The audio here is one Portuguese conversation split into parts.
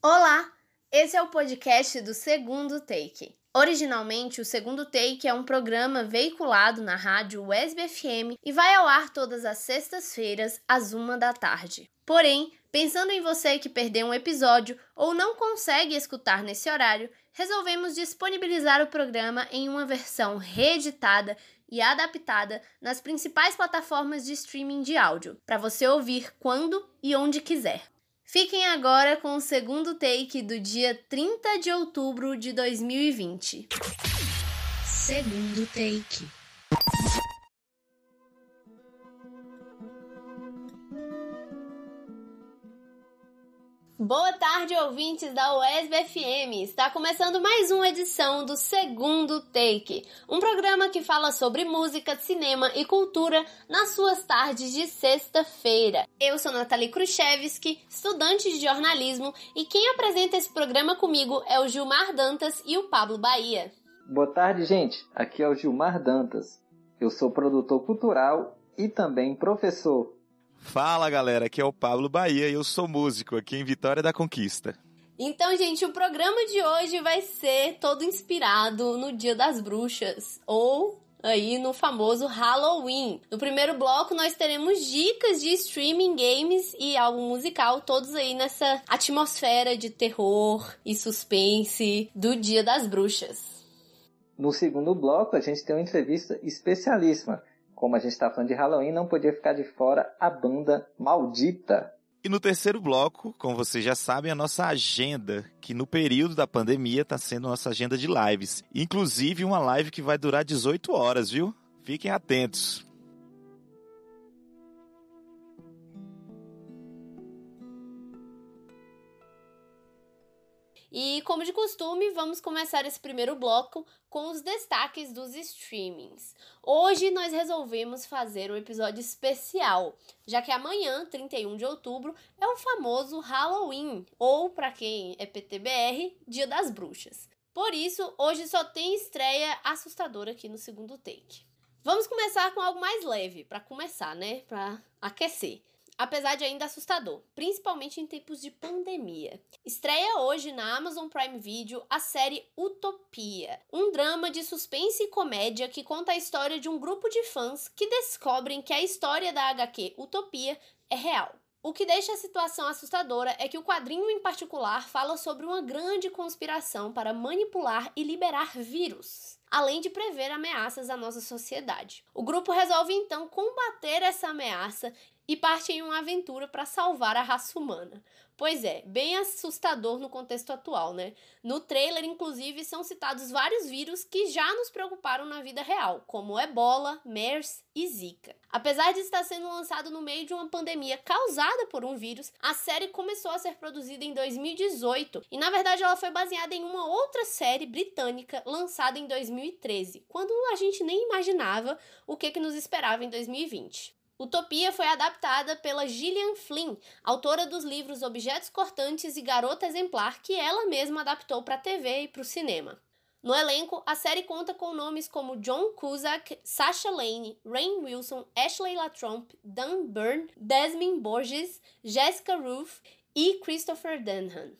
Olá! Esse é o podcast do Segundo Take. Originalmente, o Segundo Take é um programa veiculado na rádio UESB FM e vai ao ar todas as sextas-feiras, às uma da tarde. Porém, pensando em você que perdeu um episódio ou não consegue escutar nesse horário, resolvemos disponibilizar o programa em uma versão reeditada e adaptada nas principais plataformas de streaming de áudio, para você ouvir quando e onde quiser. Fiquem agora com o segundo take do dia 30 de outubro de 2020. Segundo take. Boa tarde, ouvintes da UESB FM. Está começando mais uma edição do Segundo Take, um programa que fala sobre música, cinema e cultura nas suas tardes de sexta-feira. Eu sou Nathalie Khrushchevski, estudante de jornalismo, e quem apresenta esse programa comigo é o Gilmar Dantas e o Pablo Bahia. Boa tarde, gente. Aqui é o Gilmar Dantas. Eu sou produtor cultural e também professor. Fala galera, aqui é o Pablo Bahia e eu sou músico aqui em Vitória da Conquista. Então, gente, o programa de hoje vai ser todo inspirado no Dia das Bruxas ou aí no famoso Halloween. No primeiro bloco nós teremos dicas de streaming games e álbum musical, todos aí nessa atmosfera de terror e suspense do Dia das Bruxas. No segundo bloco a gente tem uma entrevista especialíssima como a gente está falando de Halloween, não podia ficar de fora a banda Maldita. E no terceiro bloco, como vocês já sabem, a nossa agenda, que no período da pandemia está sendo nossa agenda de lives. Inclusive uma live que vai durar 18 horas, viu? Fiquem atentos. E como de costume, vamos começar esse primeiro bloco com os destaques dos streamings. Hoje nós resolvemos fazer um episódio especial, já que amanhã, 31 de outubro, é o famoso Halloween, ou para quem é PTBR, Dia das Bruxas. Por isso, hoje só tem estreia assustadora aqui no segundo take. Vamos começar com algo mais leve, para começar, né? Para aquecer apesar de ainda assustador, principalmente em tempos de pandemia. Estreia hoje na Amazon Prime Video a série Utopia, um drama de suspense e comédia que conta a história de um grupo de fãs que descobrem que a história da HQ Utopia é real. O que deixa a situação assustadora é que o quadrinho em particular fala sobre uma grande conspiração para manipular e liberar vírus além de prever ameaças à nossa sociedade. O grupo resolve então combater essa ameaça e parte em uma aventura para salvar a raça humana. Pois é, bem assustador no contexto atual, né? No trailer, inclusive, são citados vários vírus que já nos preocuparam na vida real, como Ebola, MERS e Zika. Apesar de estar sendo lançado no meio de uma pandemia causada por um vírus, a série começou a ser produzida em 2018 e, na verdade, ela foi baseada em uma outra série britânica lançada em 2013, quando a gente nem imaginava o que, que nos esperava em 2020. Utopia foi adaptada pela Gillian Flynn, autora dos livros Objetos Cortantes e Garota Exemplar, que ela mesma adaptou para a TV e para o cinema. No elenco, a série conta com nomes como John Cusack, Sasha Lane, Rain Wilson, Ashley LaTrompe, Dan Byrne, Desmond Borges, Jessica Ruth e Christopher Denham.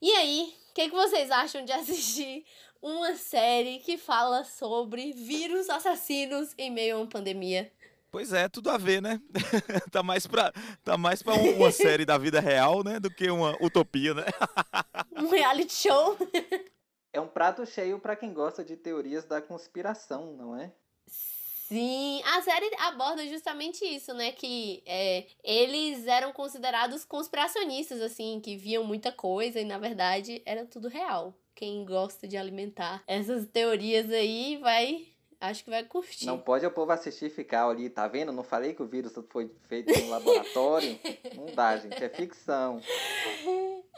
E aí, o que, que vocês acham de assistir uma série que fala sobre vírus assassinos em meio a uma pandemia? Pois é, tudo a ver, né? tá mais pra, tá mais pra uma série da vida real, né? Do que uma utopia, né? um reality show. é um prato cheio para quem gosta de teorias da conspiração, não é? Sim, a série aborda justamente isso, né? Que é, eles eram considerados conspiracionistas, assim, que viam muita coisa e na verdade era tudo real. Quem gosta de alimentar essas teorias aí vai Acho que vai curtir. Não pode o povo assistir e ficar ali, tá vendo? Não falei que o vírus foi feito no laboratório? Não dá, gente, é ficção.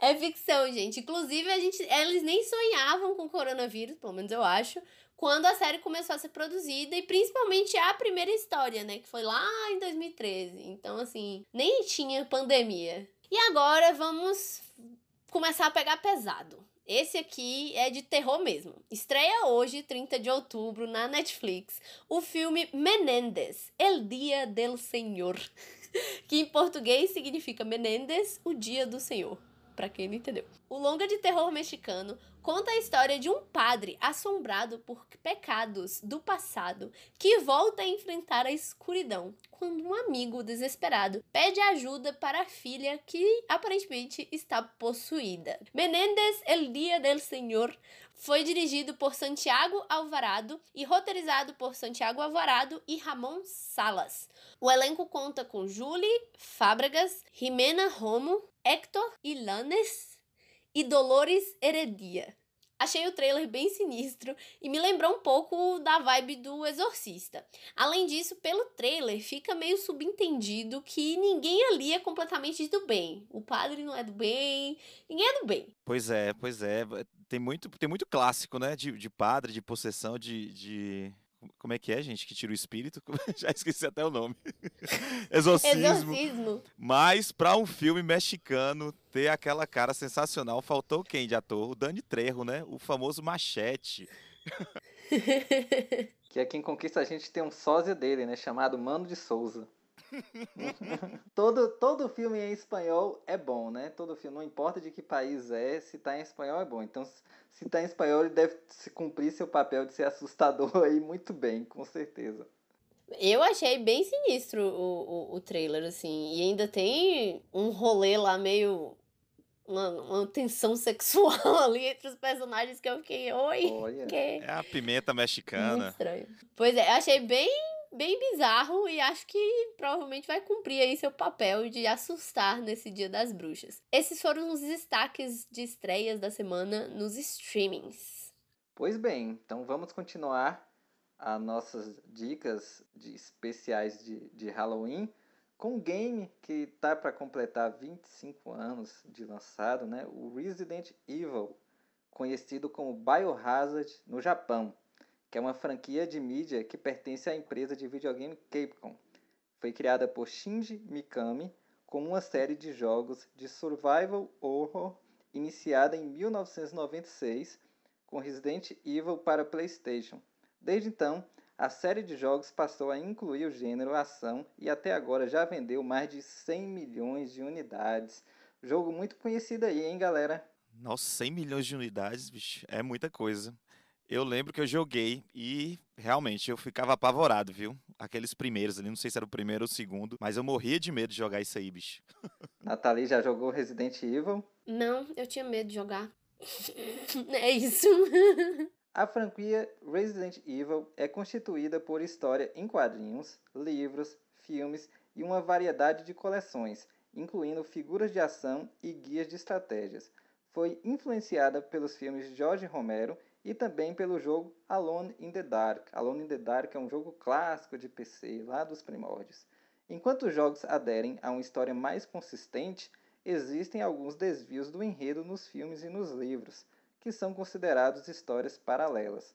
É ficção, gente. Inclusive, a gente, eles nem sonhavam com o coronavírus, pelo menos eu acho, quando a série começou a ser produzida e principalmente a primeira história, né, que foi lá em 2013. Então, assim, nem tinha pandemia. E agora vamos começar a pegar pesado. Esse aqui é de terror mesmo. Estreia hoje, 30 de outubro, na Netflix, o filme Menendez, El Dia del Senhor, que em português significa Menendez, o Dia do Senhor. Para quem não entendeu. O longa de terror mexicano conta a história de um padre assombrado por pecados do passado que volta a enfrentar a escuridão quando um amigo desesperado pede ajuda para a filha que aparentemente está possuída. Menéndez El Dia del Senhor foi dirigido por Santiago Alvarado e roteirizado por Santiago Alvarado e Ramon Salas. O elenco conta com Julie Fábregas, Jimena Romo, Hector Ilanes e Dolores Heredia. Achei o trailer bem sinistro e me lembrou um pouco da vibe do Exorcista. Além disso, pelo trailer fica meio subentendido que ninguém ali é completamente do bem. O padre não é do bem, ninguém é do bem. Pois é, pois é. Tem muito, tem muito clássico, né? De, de padre, de possessão, de, de como é que é, gente? Que tira o espírito? Já esqueci até o nome. Exorcismo. Exorcismo. Mas para um filme mexicano ter aquela cara sensacional, faltou quem de ator? O Dani Trejo, né? O famoso machete. que é quem conquista a gente tem um sósia dele, né? Chamado Mano de Souza. todo, todo filme em espanhol é bom, né? Todo filme, não importa de que país é, se tá em espanhol é bom. Então, se tá em espanhol, ele deve se cumprir seu papel de ser assustador aí muito bem, com certeza. Eu achei bem sinistro o, o, o trailer, assim. E ainda tem um rolê lá meio. Uma, uma tensão sexual ali entre os personagens que eu fiquei, oi, Olha. que... É a pimenta mexicana. Muito estranho. Pois é, achei bem bem bizarro e acho que provavelmente vai cumprir aí seu papel de assustar nesse Dia das Bruxas. Esses foram os destaques de estreias da semana nos streamings. Pois bem, então vamos continuar as nossas dicas de especiais de, de Halloween com um game que tá para completar 25 anos de lançado, né? O Resident Evil, conhecido como Biohazard no Japão que é uma franquia de mídia que pertence à empresa de videogame Capcom. Foi criada por Shinji Mikami como uma série de jogos de survival horror iniciada em 1996 com Resident Evil para PlayStation. Desde então, a série de jogos passou a incluir o gênero ação e até agora já vendeu mais de 100 milhões de unidades. Jogo muito conhecido aí, hein, galera? Nossa, 100 milhões de unidades, bicho, é muita coisa. Eu lembro que eu joguei e realmente eu ficava apavorado, viu? Aqueles primeiros ali, não sei se era o primeiro ou o segundo, mas eu morria de medo de jogar isso aí, bicho. Nathalie já jogou Resident Evil? Não, eu tinha medo de jogar. é isso. A franquia Resident Evil é constituída por história em quadrinhos, livros, filmes e uma variedade de coleções, incluindo figuras de ação e guias de estratégias. Foi influenciada pelos filmes de George Romero e também pelo jogo Alone in the Dark. Alone in the Dark é um jogo clássico de PC, lá dos primórdios. Enquanto os jogos aderem a uma história mais consistente, existem alguns desvios do enredo nos filmes e nos livros, que são considerados histórias paralelas.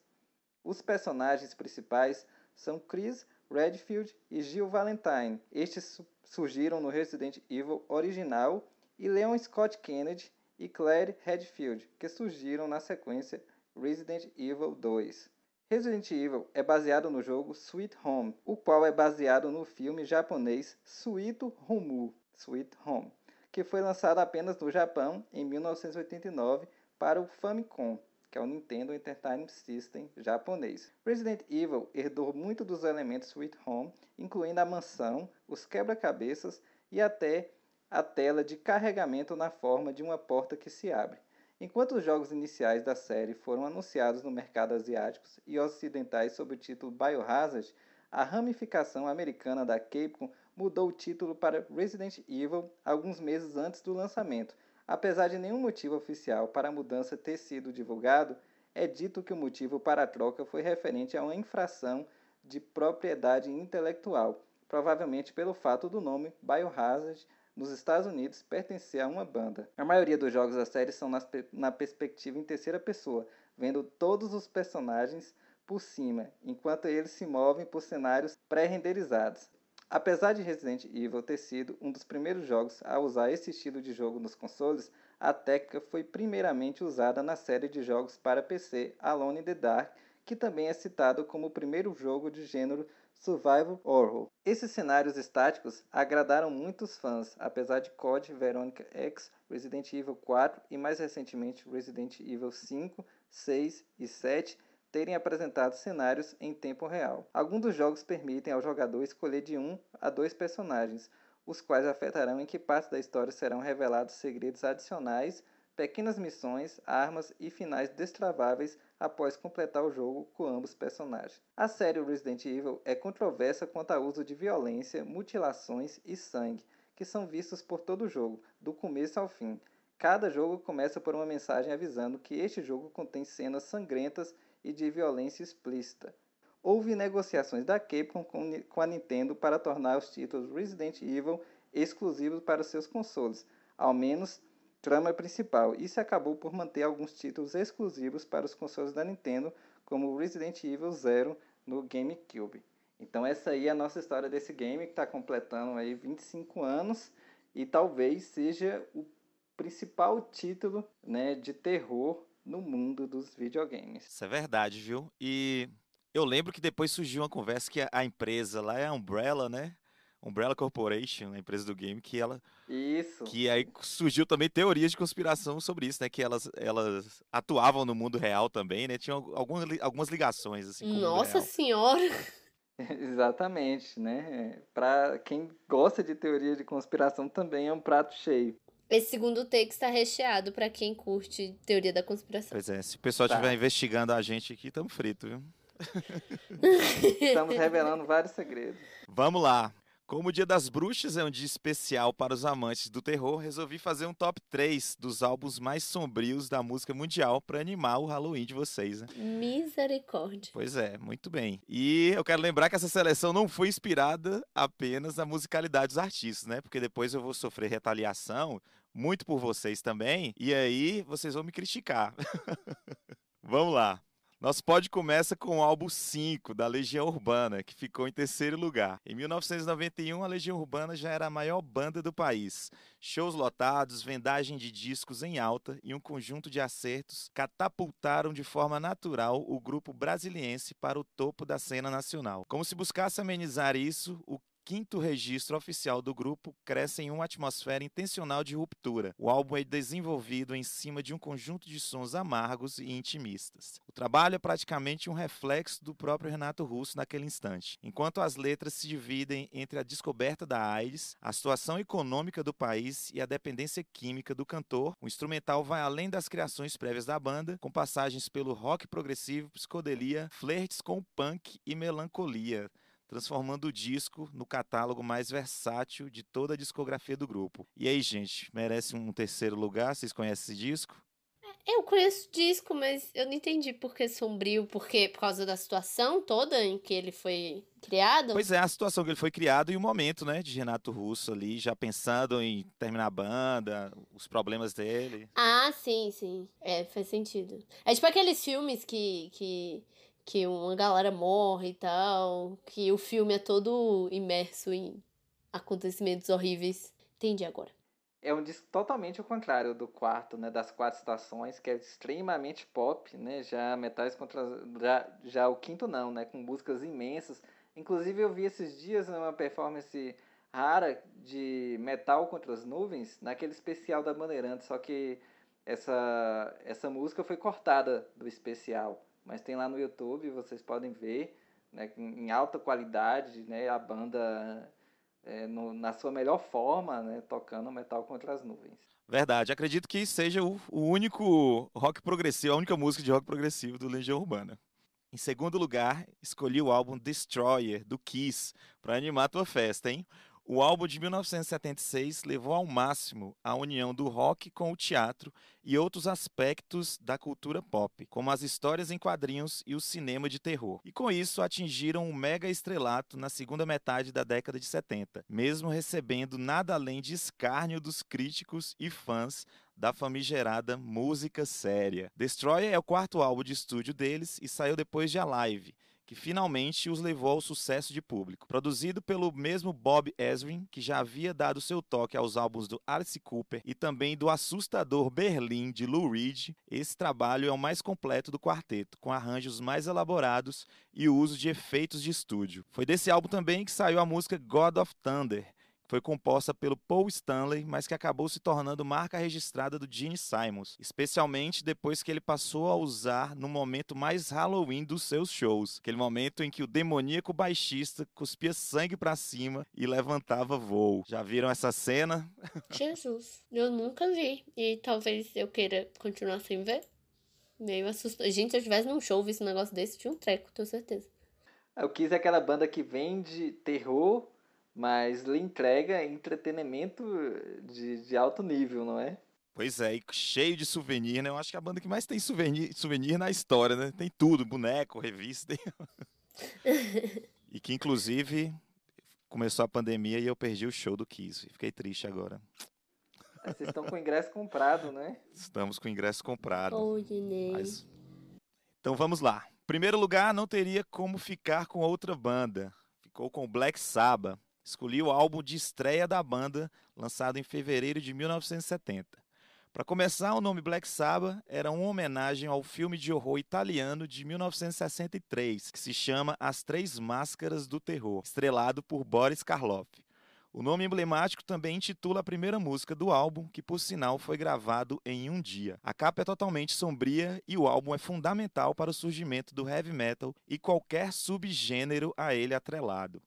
Os personagens principais são Chris Redfield e Jill Valentine. Estes surgiram no Resident Evil original, e Leon Scott Kennedy e Claire Redfield, que surgiram na sequência Resident Evil 2. Resident Evil é baseado no jogo Sweet Home, o qual é baseado no filme japonês Suito Homu, Sweet Home, que foi lançado apenas no Japão em 1989 para o Famicom, que é o Nintendo Entertainment System japonês. Resident Evil herdou muito dos elementos Sweet Home, incluindo a mansão, os quebra-cabeças e até a tela de carregamento na forma de uma porta que se abre. Enquanto os jogos iniciais da série foram anunciados no mercado asiático e ocidentais sob o título Biohazard, a ramificação americana da Capcom mudou o título para Resident Evil alguns meses antes do lançamento. Apesar de nenhum motivo oficial para a mudança ter sido divulgado, é dito que o motivo para a troca foi referente a uma infração de propriedade intelectual, provavelmente pelo fato do nome Biohazard nos Estados Unidos pertencer a uma banda. A maioria dos jogos da série são na perspectiva em terceira pessoa, vendo todos os personagens por cima, enquanto eles se movem por cenários pré-renderizados. Apesar de Resident Evil ter sido um dos primeiros jogos a usar esse estilo de jogo nos consoles, a técnica foi primeiramente usada na série de jogos para PC Alone in the Dark, que também é citado como o primeiro jogo de gênero Survival Horror. Esses cenários estáticos agradaram muitos fãs, apesar de COD Veronica X Resident Evil 4 e mais recentemente Resident Evil 5, 6 e 7 terem apresentado cenários em tempo real. Alguns dos jogos permitem ao jogador escolher de um a dois personagens, os quais afetarão em que parte da história serão revelados segredos adicionais, pequenas missões, armas e finais destraváveis após completar o jogo com ambos personagens. A série Resident Evil é controversa quanto ao uso de violência, mutilações e sangue, que são vistos por todo o jogo, do começo ao fim. Cada jogo começa por uma mensagem avisando que este jogo contém cenas sangrentas e de violência explícita. Houve negociações da Capcom com a Nintendo para tornar os títulos Resident Evil exclusivos para seus consoles, ao menos trama principal. Isso acabou por manter alguns títulos exclusivos para os consoles da Nintendo, como Resident Evil Zero no GameCube. Então essa aí é a nossa história desse game que está completando aí 25 anos e talvez seja o principal título né, de terror no mundo dos videogames. Isso é verdade, viu? E eu lembro que depois surgiu uma conversa que a empresa lá é a Umbrella, né? Umbrella Corporation, a empresa do game, que ela. Isso. Que aí surgiu também teorias de conspiração sobre isso, né? Que elas, elas atuavam no mundo real também, né? Tinham algumas, algumas ligações, assim. Com Nossa o mundo real. senhora! Exatamente, né? Para quem gosta de teoria de conspiração também é um prato cheio. Esse segundo take está recheado para quem curte teoria da conspiração. Pois é, se o pessoal Tá. estiver investigando a gente aqui, estamos fritos, viu? Estamos revelando vários segredos. Vamos lá. Como o Dia das Bruxas é um dia especial para os amantes do terror, resolvi fazer um top 3 dos álbuns mais sombrios da música mundial para animar o Halloween de vocês, né? Misericórdia. Pois é, muito bem. E eu quero lembrar que essa seleção não foi inspirada apenas na musicalidade dos artistas, né? Porque depois eu vou sofrer retaliação, muito por vocês também, e aí vocês vão me criticar. Vamos lá. Nosso pod começa com o álbum 5 da Legião Urbana, que ficou em terceiro lugar. Em 1991, a Legião Urbana já era a maior banda do país. Shows lotados, vendagem de discos em alta e um conjunto de acertos catapultaram de forma natural o grupo brasiliense para o topo da cena nacional. Como se buscasse amenizar isso, o quinto registro oficial do grupo cresce em uma atmosfera intencional de ruptura. O álbum é desenvolvido em cima de um conjunto de sons amargos e intimistas. O trabalho é praticamente um reflexo do próprio Renato Russo naquele instante. Enquanto as letras se dividem entre a descoberta da AIDS, a situação econômica do país e a dependência química do cantor, o instrumental vai além das criações prévias da banda, com passagens pelo rock progressivo, psicodelia, flertes com o punk e melancolia transformando o disco no catálogo mais versátil de toda a discografia do grupo. E aí, gente, merece um terceiro lugar? Vocês conhecem esse disco? Eu conheço o disco, mas eu não entendi por que sombrio, porque por causa da situação toda em que ele foi criado. Pois é, a situação que ele foi criado e o momento, né, de Renato Russo ali, já pensando em terminar a banda, os problemas dele. Ah, sim, sim. É, faz sentido. É tipo aqueles filmes que, que, que uma galera morre e tal, que o filme é todo imerso em acontecimentos horríveis. Entendi agora. É um disco totalmente ao contrário do quarto, né? Das quatro estações, que é extremamente pop, né? Já Metais contra... Já, já o quinto não, né? Com músicas imensas. Inclusive eu vi esses dias uma performance rara de Metal contra as Nuvens, naquele especial da Bandeirantes, só que essa, essa música foi cortada do especial. Mas tem lá no YouTube, vocês podem ver, né? Em alta qualidade, né? A banda é, no, na sua melhor forma, né, tocando metal contra as nuvens. Verdade, acredito que seja o, o único rock progressivo, a única música de rock progressivo do Legião Urbana. Em segundo lugar, escolhi o álbum Destroyer, do Kiss, para animar tua festa, hein? O álbum de 1976 levou ao máximo a união do rock com o teatro e outros aspectos da cultura pop, como as histórias em quadrinhos e o cinema de terror. E com isso atingiram um mega estrelato na segunda metade da década de 70, mesmo recebendo nada além de escárnio dos críticos e fãs da famigerada música séria. Destroyer é o quarto álbum de estúdio deles e saiu depois de Alive, que finalmente os levou ao sucesso de público. Produzido pelo mesmo Bob Ezrin, que já havia dado seu toque aos álbuns do Alice Cooper e também do assustador Berlim de Lou Reed, esse trabalho é o mais completo do quarteto, com arranjos mais elaborados e o uso de efeitos de estúdio. Foi desse álbum também que saiu a música God of Thunder, foi composta pelo Paul Stanley, mas que acabou se tornando marca registrada do Gene Simons, especialmente depois que ele passou a usar no momento mais Halloween dos seus shows, aquele momento em que o demoníaco baixista cuspia sangue para cima e levantava voo. Já viram essa cena? Jesus, eu nunca vi e talvez eu queira continuar sem ver. Meio assustador. Gente, se eu estivesse num show, visse um negócio desse, tinha um treco, tenho certeza. O Kiss é aquela banda que vende terror, mas lhe entrega entretenimento de, de alto nível, não é? Pois é, e cheio de souvenir, né? Eu acho que é a banda que mais tem souvenir, souvenir na história, né? Tem tudo, boneco, revista. Tem... e que, inclusive, começou a pandemia e eu perdi o show do Kiss. Fiquei triste agora. Vocês estão com o ingresso comprado, né? Estamos com o ingresso comprado. Oh, mas... Então vamos lá. Primeiro lugar, não teria como ficar com outra banda. Ficou com Black Sabbath. Escolhi o álbum de estreia da banda, lançado em fevereiro de 1970. Para começar, o nome Black Sabbath era uma homenagem ao filme de horror italiano de 1963, que se chama As Três Máscaras do Terror, estrelado por Boris Karloff. O nome emblemático também intitula a primeira música do álbum, que por sinal foi gravado em um dia. A capa é totalmente sombria e o álbum é fundamental para o surgimento do heavy metal e qualquer subgênero a ele atrelado.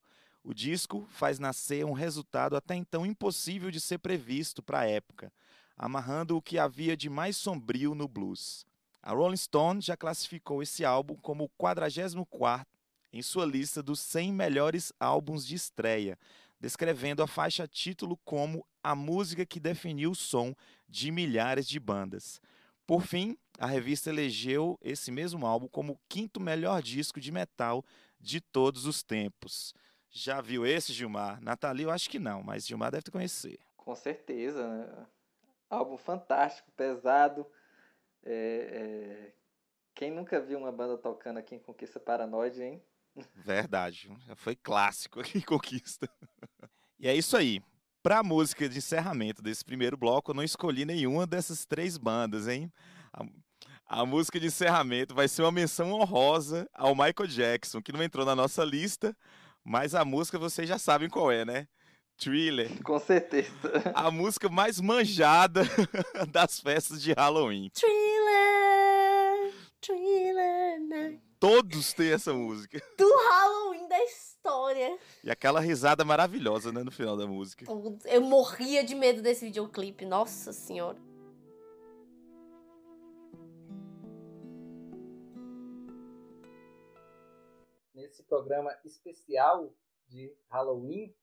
O disco faz nascer um resultado até então impossível de ser previsto para a época, amarrando o que havia de mais sombrio no blues. A Rolling Stone já classificou esse álbum como o 44 em sua lista dos 100 melhores álbuns de estreia, descrevendo a faixa título como a música que definiu o som de milhares de bandas. Por fim, a revista elegeu esse mesmo álbum como o quinto melhor disco de metal de todos os tempos. Já viu esse, Gilmar? Nathalie, eu acho que não, mas Gilmar deve te conhecer. Com certeza, né? Álbum fantástico, pesado. É, é... Quem nunca viu uma banda tocando aqui em Conquista Paranoide, hein? Verdade, já foi clássico aqui em Conquista. E é isso aí. Para a música de encerramento desse primeiro bloco, eu não escolhi nenhuma dessas três bandas, hein? A, a, música de encerramento vai ser uma menção honrosa ao Michael Jackson, que não entrou na nossa lista, mas a música vocês já sabem qual é, né? Thriller. Com certeza. A música mais manjada das festas de Halloween. Thriller, Thriller, né? Todos têm essa música. Do Halloween da história. E aquela risada maravilhosa, né, no final da música. Eu morria de medo desse videoclipe, nossa senhora. Nesse programa especial de Halloween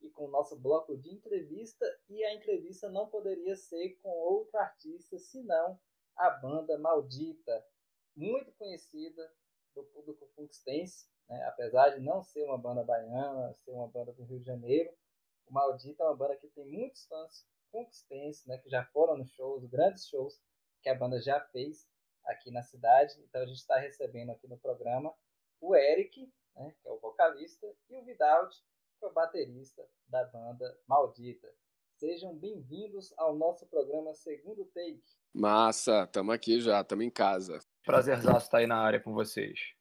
e com o nosso bloco de entrevista, e a entrevista não poderia ser com outro artista senão a banda Maldita, muito conhecida do público conquistense, né? apesar de não ser uma banda baiana, ser uma banda do Rio de Janeiro, o Maldito é uma banda que tem muitos fãs conquistenses, né? que já foram nos shows, grandes shows que a banda já fez aqui na cidade. Então a gente está recebendo aqui no programa o Eric, né? que é o vocalista, e o Vidalt, que é o baterista da banda Maldita. Sejam bem-vindos ao nosso programa Segundo Take. Massa, estamos aqui já, estamos em casa. Prazerzaço estar aí na área com vocês.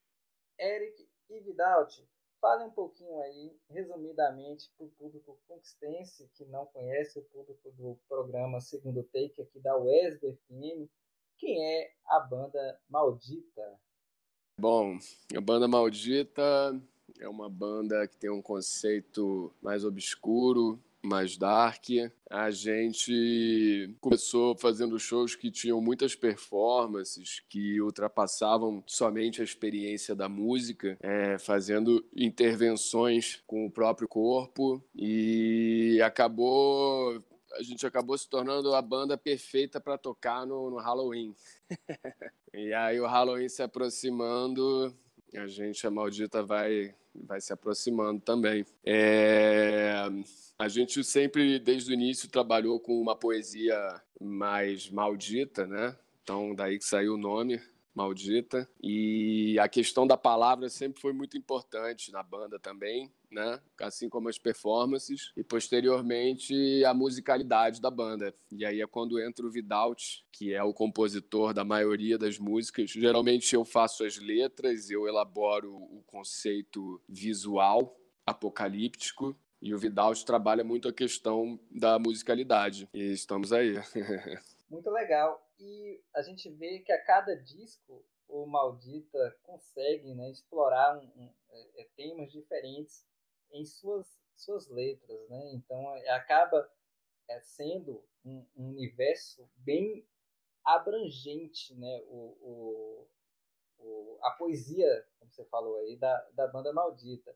Eric e Vidalt, fale um pouquinho aí, resumidamente, para o público conquistense que não conhece o público do programa Segundo Take aqui da UESB FM, quem é a banda Maldita? Bom, a banda Maldita é uma banda que tem um conceito mais obscuro, mais dark. A gente começou fazendo shows que tinham muitas performances que ultrapassavam somente a experiência da música, é, fazendo intervenções com o próprio corpo e acabou a gente acabou se tornando a banda perfeita para tocar no, no Halloween. e aí o Halloween se aproximando, a gente, a maldita, vai, vai se aproximando também. É... A gente sempre, desde o início, trabalhou com uma poesia mais maldita, né? Então, daí que saiu o nome, Maldita. E a questão da palavra sempre foi muito importante na banda também, né? Assim como as performances e posteriormente a musicalidade da banda. E aí é quando entra o Vidalt, que é o compositor da maioria das músicas. Geralmente eu faço as letras, eu elaboro o conceito visual apocalíptico E o Vidal trabalha muito a questão da musicalidade. E estamos aí. muito legal. E a gente vê que a cada disco o Maldita consegue né, explorar um, um, é, é, temas diferentes em suas, suas letras. Né? Então é, acaba é, sendo um, um, universo bem abrangente né? O, o, o, a poesia, como você falou aí, da, da banda Maldita.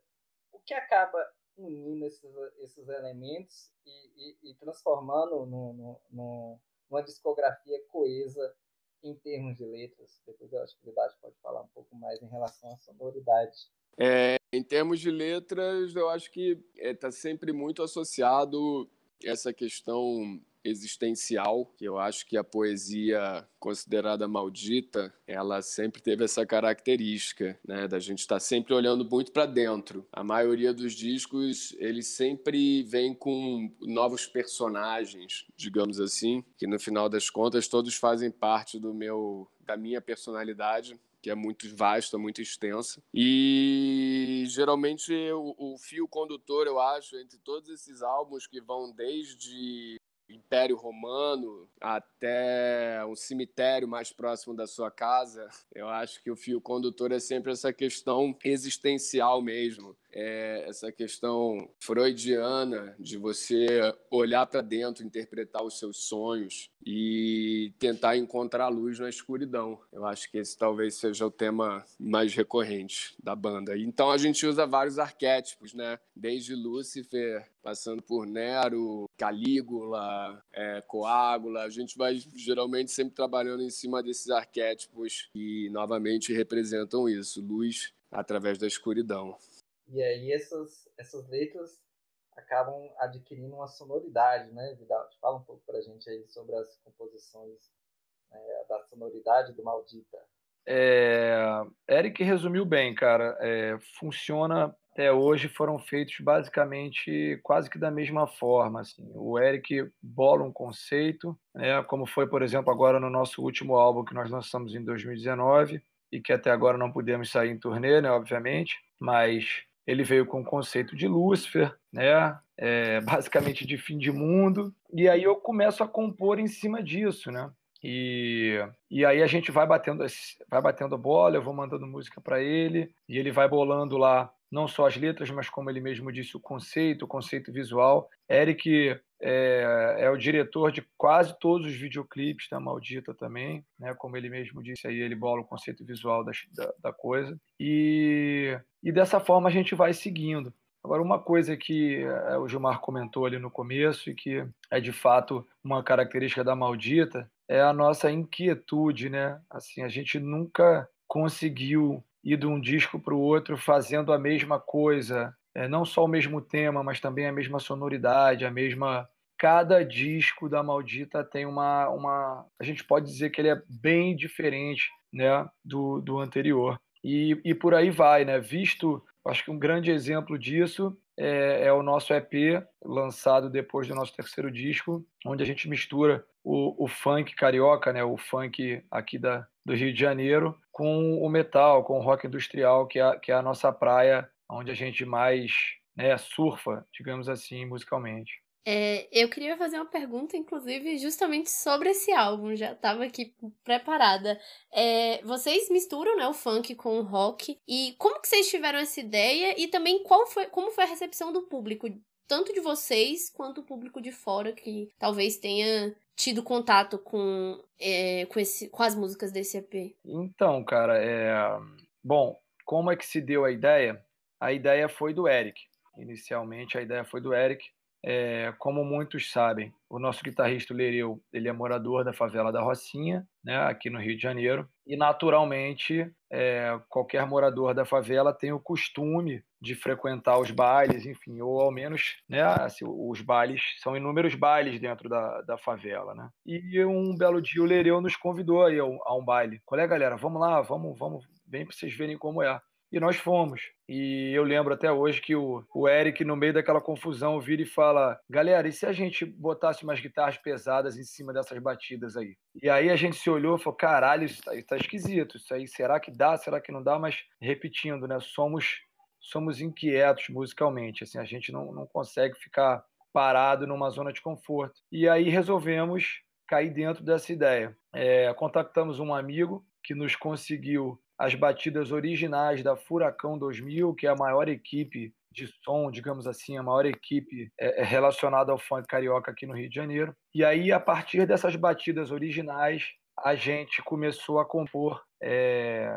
O que acaba unindo esses, esses elementos e, e, e transformando no, no, no, numa discografia coesa em termos de letras. Depois eu acho que o Vidal pode falar um pouco mais em relação à sonoridade. É, em termos de letras, eu acho que está é, tá sempre muito associado essa questão existencial, que eu acho que a poesia considerada maldita, ela sempre teve essa característica, né, da gente estar tá sempre olhando muito para dentro. A maioria dos discos, eles sempre vêm com novos personagens, digamos assim, que no final das contas todos fazem parte do meu da minha personalidade que é muito vasta, muito extensa. E geralmente o, o, fio condutor, eu acho, entre todos esses álbuns que vão desde Império Romano até um cemitério mais próximo da sua casa, eu acho que o fio condutor é sempre essa questão existencial mesmo é essa questão freudiana de você olhar para dentro, interpretar os seus sonhos e tentar encontrar luz na escuridão. Eu acho que esse talvez seja o tema mais recorrente da banda. Então a gente usa vários arquétipos, né? Desde Lúcifer, passando por Nero, Calígula, é, Coágula. A gente vai geralmente sempre trabalhando em cima desses arquétipos que novamente representam isso, luz através da escuridão. E aí essas, essas letras acabam adquirindo uma sonoridade, né, Vidal? Fala um pouco pra gente aí sobre as composições né, da sonoridade do Maldita. É, Eric resumiu bem, cara. É, funciona até hoje, foram feitos basicamente quase que da mesma forma. Assim. O Eric bola um conceito, né, como foi, por exemplo, agora no nosso último álbum que nós lançamos em 2019 e que até agora não pudemos sair em turnê, né, obviamente, mas ele veio com o conceito de Lúcifer, né? É, basicamente de fim de mundo. E aí eu começo a compor em cima disso, né? E, e aí a gente vai batendo, vai batendo bola, eu vou mandando música para ele, e ele vai bolando lá não só as letras, mas como ele mesmo disse, o conceito, o conceito visual. Eric é, é, o diretor de quase todos os videoclipes da Maldita também, né? Como ele mesmo disse aí, ele bola o conceito visual da, da, da coisa. E, e dessa forma a gente vai seguindo. Agora, uma coisa que é, o Gilmar comentou ali no começo e que é de fato uma característica da Maldita é a nossa inquietude, né? Assim, a gente nunca conseguiu ir de um disco para o outro fazendo a mesma coisa, é, não só o mesmo tema, mas também a mesma sonoridade, a mesma. Cada disco da Maldita tem uma, uma. A gente pode dizer que ele é bem diferente né, do, do anterior. E, e por aí vai, né? Visto, acho que um grande exemplo disso é, é, o nosso EP, lançado depois do nosso terceiro disco, onde a gente mistura o, o funk carioca, né? o funk aqui da, do Rio de Janeiro, com o metal, com o rock industrial, que é, que é a nossa praia onde a gente mais né, surfa, digamos assim, musicalmente. É, eu queria fazer uma pergunta, inclusive, justamente sobre esse álbum. Já estava aqui preparada. É, vocês misturam né, o funk com o rock. E como que vocês tiveram essa ideia? E também qual foi, como foi a recepção do público? Tanto de vocês quanto o público de fora, que talvez tenha tido contato com, é, com, esse, com as músicas desse EP. Então, cara, é... bom, como é que se deu a ideia? a ideia foi do Eric. Inicialmente, a ideia foi do Eric. É, como muitos sabem, o nosso guitarrista Lereu, ele é morador da favela da Rocinha, né, aqui no Rio de Janeiro, e naturalmente é, qualquer morador da favela tem o costume de frequentar os bailes, enfim, ou ao menos, né, assim, os bailes, são inúmeros bailes dentro da, da favela, né. E um belo dia o Lereu nos convidou aí a um, a um baile. Qual é, galera? Vamos lá, vamos, vamos, bem para vocês verem como é. E nós fomos. E eu lembro até hoje que o, o Eric, no meio daquela confusão, vira e fala: Galera, e se a gente botasse umas guitarras pesadas em cima dessas batidas aí? E aí a gente se olhou e falou: Caralho, isso tá, isso tá esquisito. Isso aí, será que dá? Será que não dá? Mas repetindo, né? Somos somos inquietos musicalmente, assim, a gente não, não consegue ficar parado numa zona de conforto. E aí resolvemos cair dentro dessa ideia. É, contactamos um amigo que nos conseguiu as batidas originais da Furacão 2000, que é a maior equipe de som, digamos assim, a maior equipe é, é relacionada ao funk carioca aqui no Rio de Janeiro. E aí, a partir dessas batidas originais, a gente começou a compor é,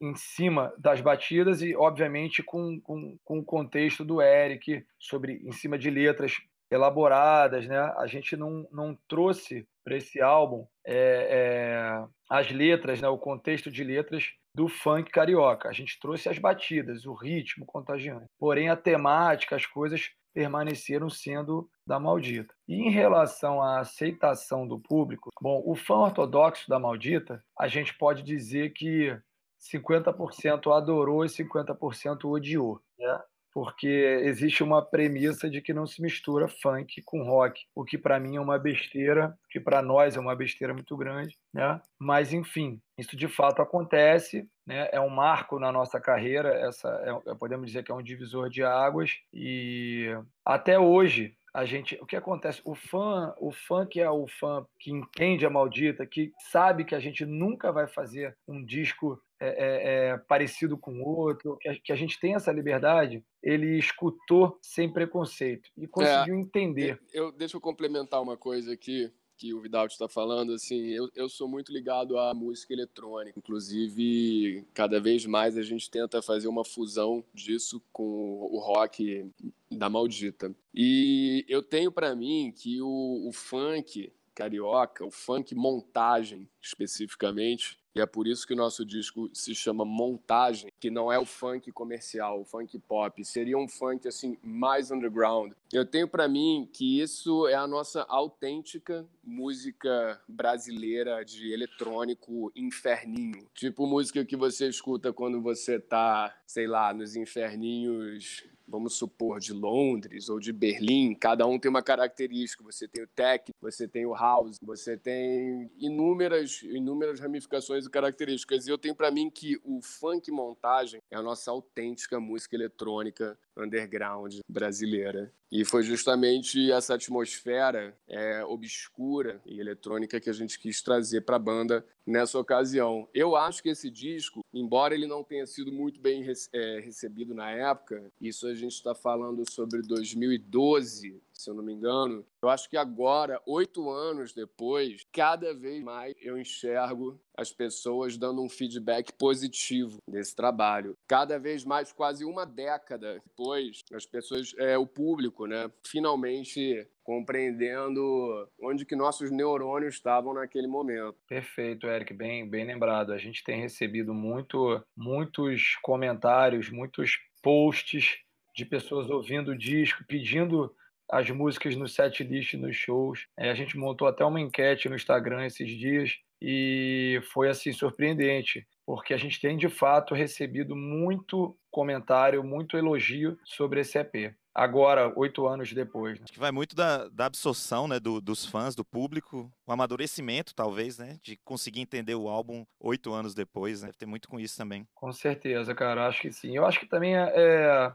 em cima das batidas e, obviamente, com, com, com o contexto do Eric, sobre em cima de letras elaboradas, né? A gente não, não trouxe para esse álbum é, é, as letras, né? O contexto de letras do funk carioca. A gente trouxe as batidas, o ritmo contagiante. Porém, a temática, as coisas permaneceram sendo da Maldita. E em relação à aceitação do público, bom, o fã ortodoxo da Maldita, a gente pode dizer que 50% adorou e 50% odiou. Né? Porque existe uma premissa de que não se mistura funk com rock, o que para mim é uma besteira, que para nós é uma besteira muito grande, né? Mas enfim, isso de fato acontece, né? É um marco na nossa carreira, essa é, podemos dizer que é um divisor de águas e até hoje a gente, o que acontece? O fã, o fã que é o fã que entende a maldita, que sabe que a gente nunca vai fazer um disco é, é, é, parecido com o outro, que a, que a, gente tem essa liberdade, ele escutou sem preconceito e conseguiu é, entender. Eu, deixa eu complementar uma coisa aqui que o Vidal está falando, assim, eu, eu sou muito ligado à música eletrônica. Inclusive, cada vez mais a gente tenta fazer uma fusão disso com o rock da maldita. E eu tenho para mim que o, o funk carioca, o funk montagem especificamente, e é por isso que o nosso disco se chama Montagem, que não é o funk comercial, o funk pop, seria um funk assim mais underground. Eu tenho para mim que isso é a nossa autêntica música brasileira de eletrônico inferninho. Tipo música que você escuta quando você tá, sei lá, nos inferninhos vamos supor, de Londres ou de Berlim, cada um tem uma característica. Você tem o tech, você tem o house, você tem inúmeras, inúmeras ramificações e características. E eu tenho para mim que o funk montagem é a nossa autêntica música eletrônica underground brasileira. E foi justamente essa atmosfera é, obscura e eletrônica que a gente quis trazer para a banda nessa ocasião. Eu acho que esse disco, embora ele não tenha sido muito bem é, recebido na época, isso a gente está falando sobre 2012, se eu não me engano. Eu acho que agora, oito anos depois, cada vez mais eu enxergo as pessoas dando um feedback positivo desse trabalho. Cada vez mais, quase uma década depois, as pessoas, é, o público, né, finalmente compreendendo onde que nossos neurônios estavam naquele momento. Perfeito, Eric, bem, bem lembrado. A gente tem recebido muito, muitos comentários, muitos posts de pessoas ouvindo o disco, pedindo as músicas no set list nos shows. É, a gente montou até uma enquete no Instagram esses dias e foi assim surpreendente, porque a gente tem de fato recebido muito comentário, muito elogio sobre esse EP. Agora, oito anos depois. Né? Acho que vai muito da, da absorção né, do, dos fãs, do público, o amadurecimento, talvez, né? De conseguir entender o álbum oito anos depois, né? Tem muito com isso também. Com certeza, cara. Acho que sim. Eu acho que também é, é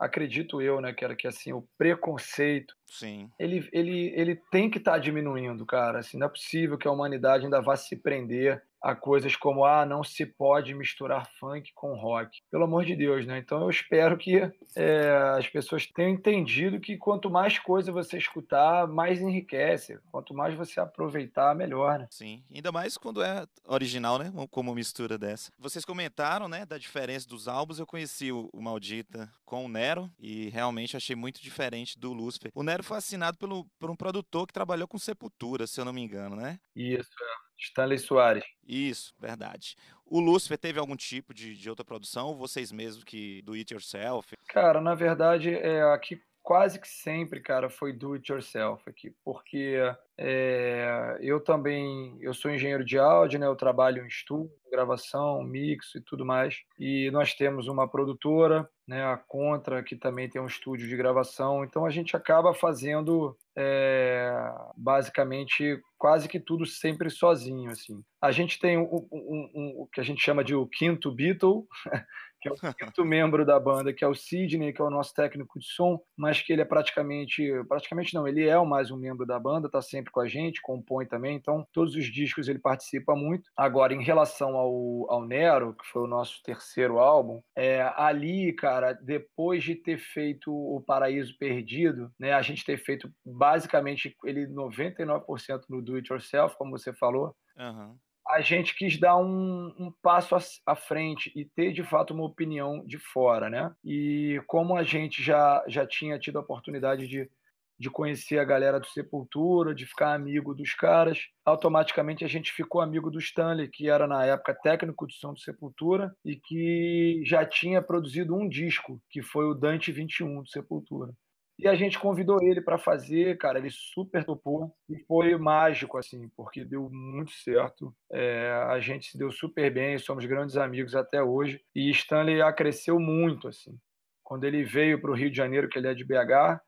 acredito eu, né, que era que assim o preconceito, sim, ele ele ele tem que estar tá diminuindo, cara. Assim, não é possível que a humanidade ainda vá se prender a coisas como ah, não se pode misturar funk com rock. Pelo amor de Deus, né? Então eu espero que é, as pessoas tenham entendido que quanto mais coisa você escutar, mais enriquece. Quanto mais você aproveitar, melhor, né? Sim, ainda mais quando é original, né? Como mistura dessa. Vocês comentaram, né, da diferença dos álbuns. Eu conheci o, Maldita com o Nero e realmente achei muito diferente do Lucifer. O Nero foi assinado pelo, por um produtor que trabalhou com Sepultura, se eu não me engano, né? Isso, é. Stanley Soares. Isso, verdade. O Lucifer teve algum tipo de, de outra produção vocês mesmos que do it yourself? Cara, na verdade, é, aqui quase que sempre, cara, foi do it yourself aqui, porque é, eu também, eu sou engenheiro de áudio, né? Eu trabalho em estúdio, gravação, mix e tudo mais. E nós temos uma produtora, né? A Contra, que também tem um estúdio de gravação. Então a gente acaba fazendo é, basicamente quase que tudo sempre sozinho, assim. A gente tem o um, um, um, que a gente chama de o quinto Beatle, que é o quinto membro da banda, que é o Sidney, que é o nosso técnico de som, mas que ele é praticamente, praticamente não, ele é o mais um membro da banda, tá sempre com a gente, compõe também, então todos os discos ele participa muito. Agora, em relação ao, ao Nero, que foi o nosso terceiro álbum, é, ali, cara, depois de ter feito o Paraíso Perdido, né, a gente ter feito basicamente ele 99% no do it yourself, como você falou, Aham. A gente quis dar um, um passo à, frente e ter de fato uma opinião de fora, né? E como a gente já, já tinha tido a oportunidade de, de conhecer a galera do Sepultura, de ficar amigo dos caras, automaticamente a gente ficou amigo do Stanley, que era na época técnico de som do Sepultura e que já tinha produzido um disco, que foi o Dante 21 do Sepultura. E a gente convidou ele para fazer, cara, ele super topou e foi mágico, assim, porque deu muito certo. É, a gente se deu super bem, somos grandes amigos até hoje. E Stanley cresceu muito, assim. Quando ele veio para o Rio de Janeiro, que ele é de BH,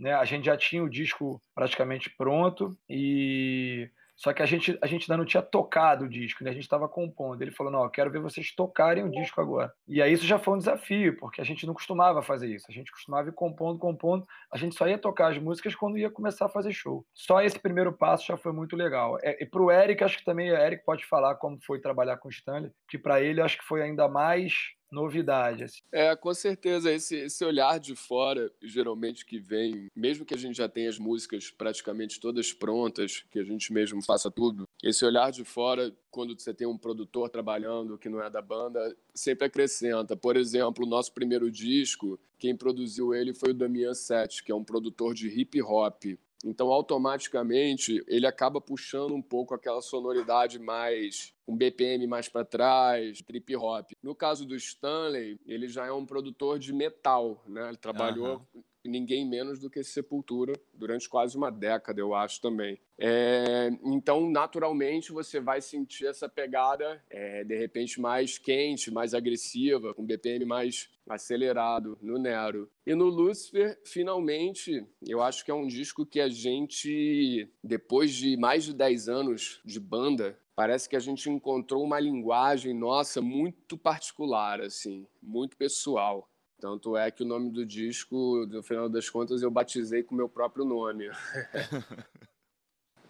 né, a gente já tinha o disco praticamente pronto e só que a gente, a gente ainda não tinha tocado o disco, né? a gente estava compondo. Ele falou: Não, eu quero ver vocês tocarem o disco agora. E aí isso já foi um desafio, porque a gente não costumava fazer isso. A gente costumava ir compondo, compondo. A gente só ia tocar as músicas quando ia começar a fazer show. Só esse primeiro passo já foi muito legal. É, e para o Eric, acho que também o Eric pode falar como foi trabalhar com o Stanley, que para ele acho que foi ainda mais novidade. Assim. É, com certeza, esse, esse olhar de fora, geralmente que vem, mesmo que a gente já tenha as músicas praticamente todas prontas, que a gente mesmo faça tudo, esse olhar de fora, quando você tem um produtor trabalhando que não é da banda, sempre acrescenta. Por exemplo, o nosso primeiro disco, quem produziu ele foi o Damian Sete, que é um produtor de hip hop. Então, automaticamente, ele acaba puxando um pouco aquela sonoridade mais um BPM mais para trás, trip hop. No caso do Stanley, ele já é um produtor de metal, né? Ele trabalhou. Ninguém menos do que Sepultura durante quase uma década, eu acho também. É, então, naturalmente, você vai sentir essa pegada, é, de repente, mais quente, mais agressiva, com BPM mais acelerado no Nero. E no Lucifer, finalmente, eu acho que é um disco que a gente, depois de mais de 10 anos de banda, parece que a gente encontrou uma linguagem nossa muito particular, assim, muito pessoal. Tanto é que o nome do disco, no final das contas, eu batizei com o meu próprio nome.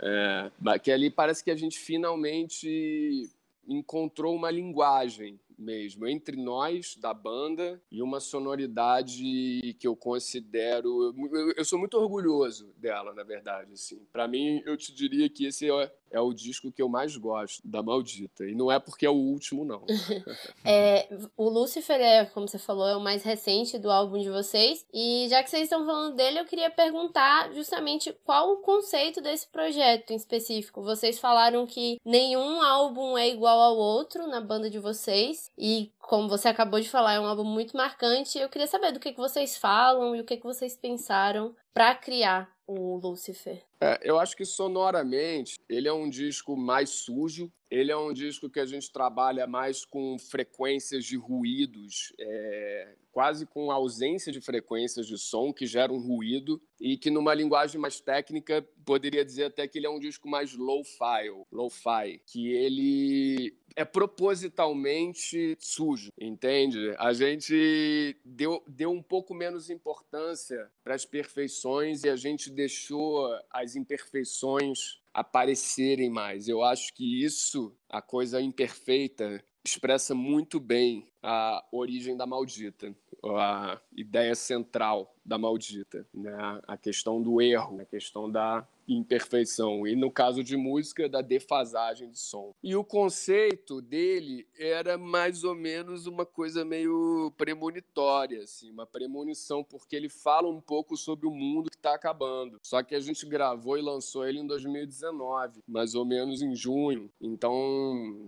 é, que ali parece que a gente finalmente encontrou uma linguagem mesmo entre nós da banda e uma sonoridade que eu considero eu, eu sou muito orgulhoso dela na verdade assim para mim eu te diria que esse é, é, o disco que eu mais gosto da maldita. E não é porque é o último não. É, o Lucifer é como você falou é o mais recente do álbum de vocês. E já que vocês estão falando dele eu queria perguntar justamente qual o conceito desse projeto em específico. Vocês falaram que nenhum álbum é igual ao outro na banda de vocês. E como você acabou de falar, é um álbum muito marcante. Eu queria saber do que, que vocês falam e o que, que vocês pensaram para criar o Lucifer. É, eu acho que sonoramente ele é um disco mais sujo. Ele é um disco que a gente trabalha mais com frequências de ruídos, é, quase com ausência de frequências de som que geram ruído e que numa linguagem mais técnica poderia dizer até que ele é um disco mais low-fi, low-fi, que ele é propositalmente sujo, entende? A gente deu, deu um pouco menos importância para as perfeições e a gente deixou as imperfeições aparecerem mais. Eu acho que isso, a coisa imperfeita, expressa muito bem a origem da maldita, a ideia central da maldita, né? a questão do erro, a questão da imperfeição e no caso de música da defasagem de som. E o conceito dele era mais ou menos uma coisa meio premonitória, assim, uma premonição porque ele fala um pouco sobre o mundo que está acabando. Só que a gente gravou e lançou ele em 2019, mais ou menos em junho. Então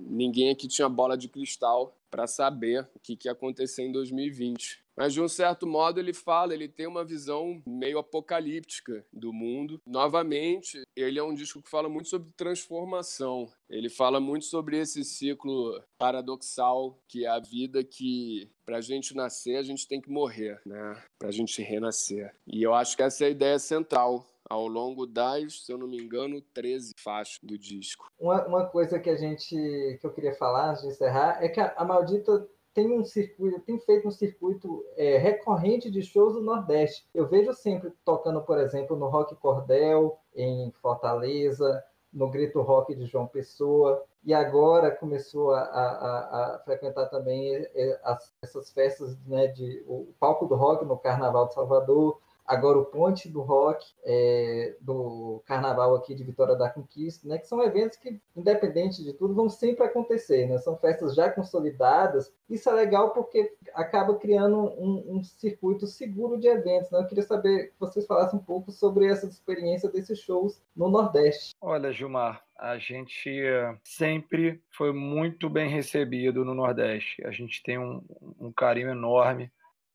ninguém aqui tinha bola de cristal para saber o que, que ia acontecer em 2020. Mas, de um certo modo, ele fala, ele tem uma visão meio apocalíptica do mundo. Novamente, ele é um disco que fala muito sobre transformação. Ele fala muito sobre esse ciclo paradoxal que é a vida que, para a gente nascer, a gente tem que morrer, né? Para a gente renascer. E eu acho que essa é a ideia central ao longo das, se eu não me engano, 13 faixas do disco. Uma, uma coisa que a gente que eu queria falar antes de encerrar é que a, a Maldita tem um circuito, tem feito um circuito é, recorrente de shows do Nordeste. Eu vejo sempre tocando, por exemplo, no Rock Cordel, em Fortaleza, no Grito Rock de João Pessoa, e agora começou a, a, a frequentar também é, as, essas festas, né, de, o palco do rock no Carnaval de Salvador, agora o Ponte do Rock, é, do Carnaval aqui de Vitória da Conquista, né, que são eventos que, independente de tudo, vão sempre acontecer, né, são festas já consolidadas. Isso é legal porque acaba criando um, um circuito seguro de eventos. Né? Eu queria saber que vocês falassem um pouco sobre essa experiência desses shows no Nordeste. Olha, Gilmar, a gente sempre foi muito bem recebido no Nordeste. A gente tem um, um carinho enorme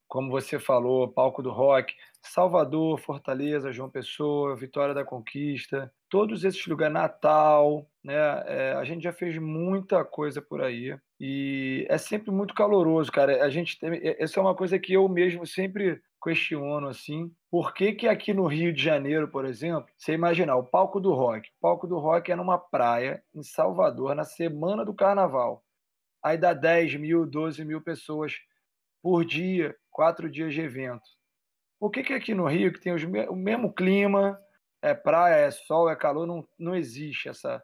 como você falou, palco do rock, Salvador, Fortaleza, João Pessoa, Vitória da Conquista, todos esses lugares, Natal, né? É, a gente já fez muita coisa por aí e é sempre muito caloroso, cara. A gente tem, essa é uma coisa que eu mesmo sempre questiono assim, por que que aqui no Rio de Janeiro, por exemplo, você imaginar o palco do rock, o palco do rock é numa praia em Salvador na semana do Carnaval, aí dá 10 mil, 12 mil pessoas por dia, quatro dias de evento. Por que, que aqui no Rio, que tem os, o mesmo clima, é praia, é sol, é calor, não, não existe essa.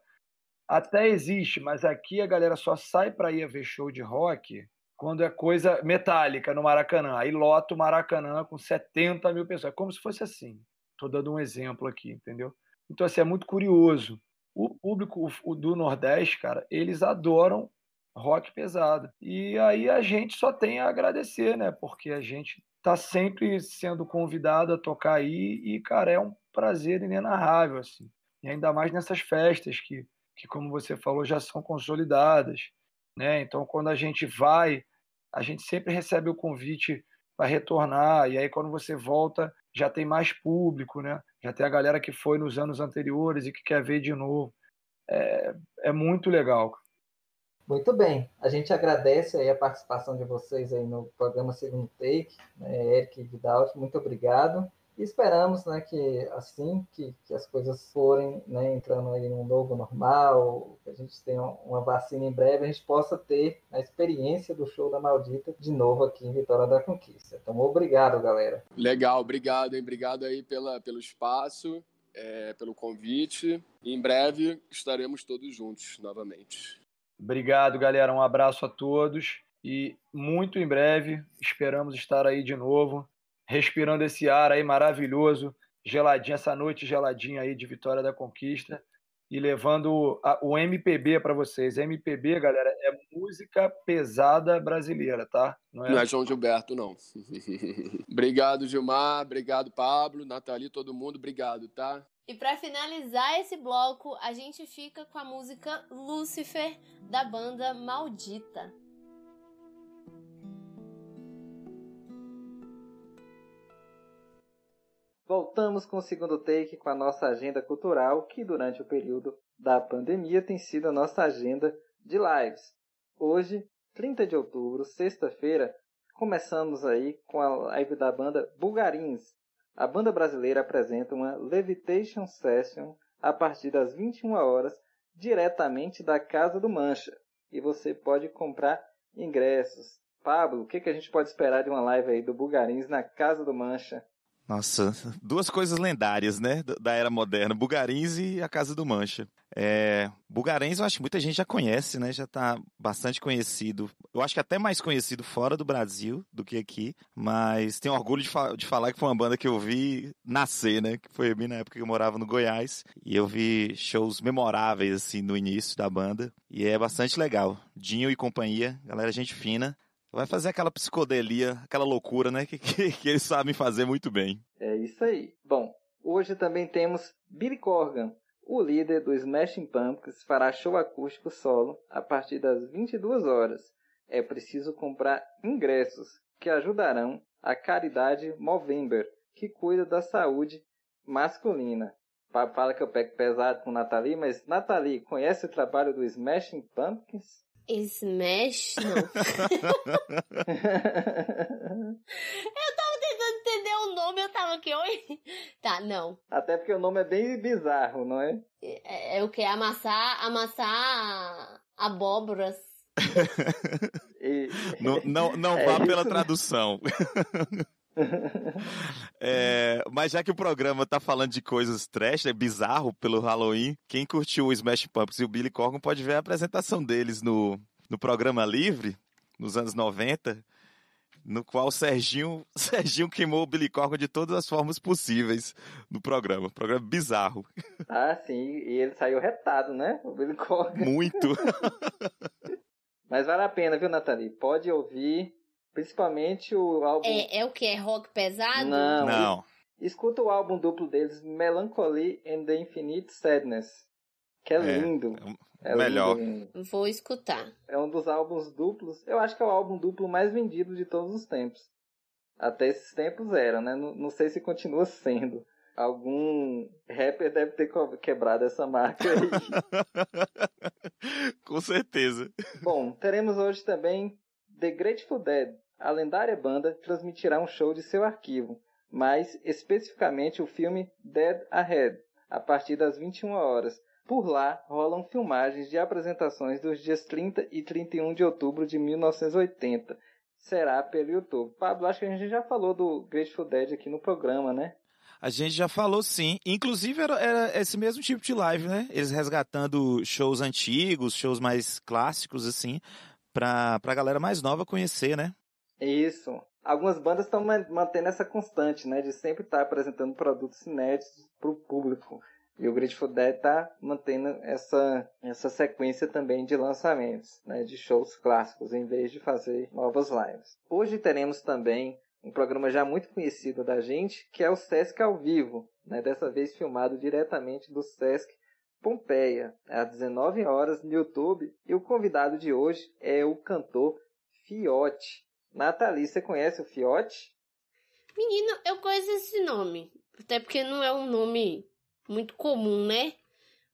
Até existe, mas aqui a galera só sai para ir ver show de rock quando é coisa metálica no Maracanã. Aí lota o Maracanã com 70 mil pessoas. É como se fosse assim. Estou dando um exemplo aqui, entendeu? Então, assim, é muito curioso. O público do Nordeste, cara, eles adoram rock pesado. E aí a gente só tem a agradecer, né? Porque a gente tá sempre sendo convidado a tocar aí e, cara, é um prazer inenarrável, assim. E ainda mais nessas festas que, que como você falou, já são consolidadas, né? Então, quando a gente vai, a gente sempre recebe o convite para retornar, e aí quando você volta, já tem mais público, né? Já tem a galera que foi nos anos anteriores e que quer ver de novo. É, é muito legal. Muito bem, a gente agradece aí a participação de vocês aí no programa Segundo Take, né, Eric e Vidal, muito obrigado. E esperamos né, que assim que, que as coisas forem né, entrando aí num novo normal, que a gente tenha uma vacina em breve, a gente possa ter a experiência do show da Maldita de novo aqui em Vitória da Conquista. Então, obrigado, galera. Legal, obrigado, hein? Obrigado aí pela, pelo espaço, é, pelo convite. E em breve estaremos todos juntos novamente. Obrigado, galera. Um abraço a todos e muito em breve esperamos estar aí de novo, respirando esse ar aí maravilhoso, geladinho, essa noite geladinha aí de Vitória da Conquista e levando o MPB para vocês. MPB, galera, é música pesada brasileira, tá? Não é, não é João Gilberto, não. obrigado, Gilmar. Obrigado, Pablo, Nathalie, todo mundo. Obrigado, tá? E para finalizar esse bloco, a gente fica com a música Lucifer da banda Maldita. Voltamos com o segundo take com a nossa agenda cultural, que durante o período da pandemia tem sido a nossa agenda de lives. Hoje, 30 de outubro, sexta-feira, começamos aí com a live da banda Bulgarins, a banda brasileira apresenta uma Levitation Session a partir das 21 horas, diretamente da Casa do Mancha. E você pode comprar ingressos. Pablo, o que, que a gente pode esperar de uma live aí do Bugarins na Casa do Mancha? Nossa, duas coisas lendárias, né, da era moderna, Bugarins e a Casa do Mancha. É, Bugarins eu acho que muita gente já conhece, né, já está bastante conhecido. Eu acho que até mais conhecido fora do Brasil do que aqui, mas tenho orgulho de, fa de falar que foi uma banda que eu vi nascer, né, que foi bem na época que eu morava no Goiás, e eu vi shows memoráveis, assim, no início da banda, e é bastante legal. Dinho e companhia, galera gente fina, Vai fazer aquela psicodelia, aquela loucura, né? Que, que, que, eles sabem fazer muito bem. É isso aí. Bom, hoje também temos Billy Corgan, o líder do Smashing Pumpkins, fará show acústico solo a partir das 22 horas. É preciso comprar ingressos que ajudarão a caridade Movember, que cuida da saúde masculina. Fala que eu pego pesado com Nathalie, mas Nathalie, conhece o trabalho do Smashing Pumpkins? Smash? Não. eu tava tentando entender o nome, eu tava aqui, oi? Tá, não. Até porque o nome é bem bizarro, não é? É, é o que? Amassar, amassar abóboras E- Não, não, não É vá isso pela tradução. É, mas já que o programa tá falando de coisas trash, é bizarro pelo Halloween, quem curtiu o Smash Pumpkins e o Billy Corgan pode ver a apresentação deles no, no programa Livre, nos anos 90, no qual o Serginho, Serginho queimou o Billy Corgan de todas as formas possíveis no programa. Programa bizarro. Ah, sim, e ele saiu retado, né? O Billy Corgan. Muito. Mas vale a pena, viu, Nathalie? Pode ouvir, principalmente o álbum. É, é o que? É rock pesado? Não, Não. Escuta o álbum duplo deles, Melancholy and the Infinite Sadness. Que é, É, lindo. É melhor. lindo, lindo. Vou escutar. É um dos álbuns duplos. Eu acho que é o álbum duplo mais vendido de todos os tempos. Até esses tempos era, né? Não, não sei se continua sendo. Algum rapper deve ter quebrado essa marca aí. Com certeza. Bom, teremos hoje também The Grateful Dead. A lendária banda transmitirá um show de seu arquivo, mais especificamente o filme Dead Ahead, a partir das 21 horas. Por lá rolam filmagens de apresentações dos dias 30 e 31 de outubro de 1980. Será pelo YouTube. Pablo, acho que a gente já falou do Grateful Dead aqui no programa, né? A gente já falou sim. Inclusive era, era esse mesmo tipo de live, né? Eles resgatando shows antigos, shows mais clássicos, assim, pra, pra galera mais nova conhecer, né? Isso. Algumas bandas estão mantendo essa constante, né? De sempre estar apresentando produtos inéditos para o público. E o Grateful Dead está mantendo essa, essa sequência também de lançamentos, né? De shows clássicos, em vez de fazer novas lives. Hoje teremos também um programa já muito conhecido da gente, que é o Sesc ao vivo, né? Dessa vez filmado diretamente do Sesc Pompeia, às 19 horas no YouTube. E o convidado de hoje é o cantor Fiote. Nathalie, você conhece o Fiote? Menino, eu conheço esse nome. Até porque não é um nome muito comum, né?